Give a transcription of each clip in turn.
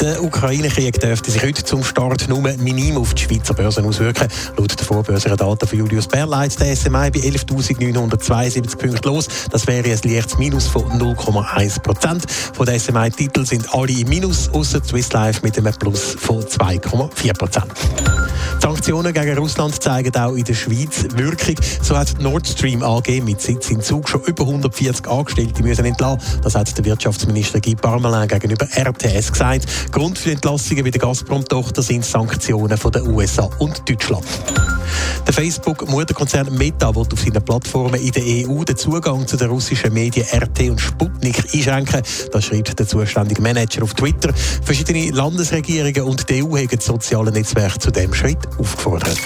Der Ukraine-Krieg dürfte sich heute zum Start nur minim auf die Schweizer Börsen auswirken. Laut der Vorbörsendaten von Julius Berleit der SMI bei 11.972 Punkten los. Das wäre ein leichtes Minus von 0,1 Prozent. Von den SMI-Titeln sind alle im Minus, außer Swiss Life mit einem Plus von 2,4 Prozent. Sanktionen gegen Russland zeigen auch in der Schweiz Wirkung. So hat Nord Stream AG mit Sitz in Zug schon über 140 Angestellte müssen entlassen. Das hat der Wirtschaftsminister Guy Parmelin gegenüber RTS gesagt. Grund für Entlassungen bei der Gazprom-Tochter sind Sanktionen von den USA und Deutschland. Der Facebook-Mutterkonzern Meta will auf seinen Plattformen in der EU den Zugang zu den russischen Medien RT und Sputnik einschränken. Das schreibt der zuständige Manager auf Twitter. Verschiedene Landesregierungen und die EU haben das soziale Netzwerk zu dem Schritt aufgefordert.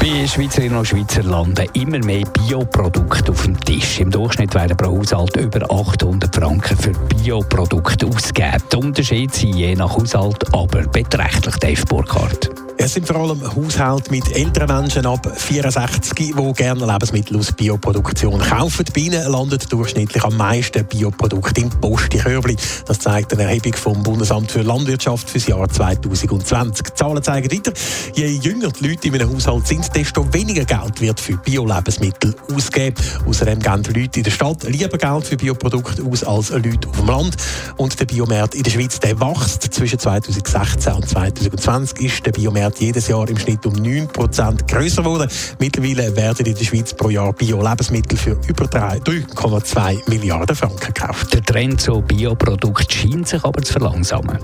Bei Schweizerinnen und Schweizer landen immer mehr Bioprodukte auf dem Tisch. Im Durchschnitt werden pro Haushalt über 800 Franken für Bioprodukte ausgegeben. Die Unterschiede sind je nach Haushalt aber beträchtlich, Dave Burkhardt. Es sind vor allem Haushalte mit älteren Menschen ab 64, die gerne Lebensmittel aus Bioproduktion kaufen. Bei ihnen landet durchschnittlich am meisten Bioprodukte im Postikörbli. Das zeigt eine Erhebung vom Bundesamt für Landwirtschaft für das Jahr 2020. Die Zahlen zeigen weiter, je jünger die Leute in einem Haushalt sind, desto weniger Geld wird für Bio-Lebensmittel ausgegeben. Außerdem geben die Leute in der Stadt lieber Geld für Bioprodukte aus als Leute auf dem Land. Und der Biomarkt in der Schweiz der wächst. Zwischen 2016 und 2020 ist der Biomarkt jedes Jahr im Schnitt um 9% größer geworden. Mittlerweile werden in der Schweiz pro Jahr Bio-Lebensmittel für über 3,2 Milliarden Franken gekauft. Der Trend zu Bioprodukten scheint sich aber zu verlangsamen.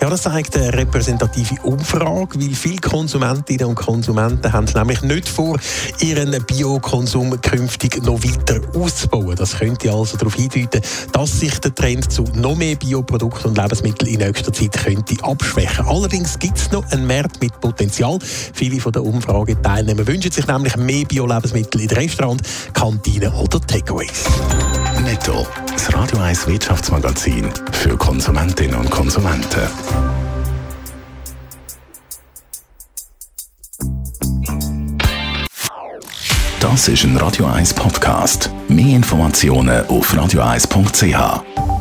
Ja, das zeigt eine repräsentative Umfrage, weil viele Konsumentinnen und Konsumenten haben nämlich nicht vor, ihren Biokonsum künftig noch weiter auszubauen. Das könnte also darauf hindeuten, dass sich der Trend zu noch mehr Bioprodukten und Lebensmitteln in nächster Zeit könnte abschwächen. Allerdings gibt es noch einen Markt mit Potenzial. Viele von der Umfrageteilnehmer wünschen sich nämlich mehr Bio-Lebensmittel in Restaurants, Kantinen oder Takeaways. Netto. Das Radio 1 Wirtschaftsmagazin für Konsumentinnen und Konsumenten. Das ist ein Radio 1 Podcast. Mehr Informationen auf radio1.ch.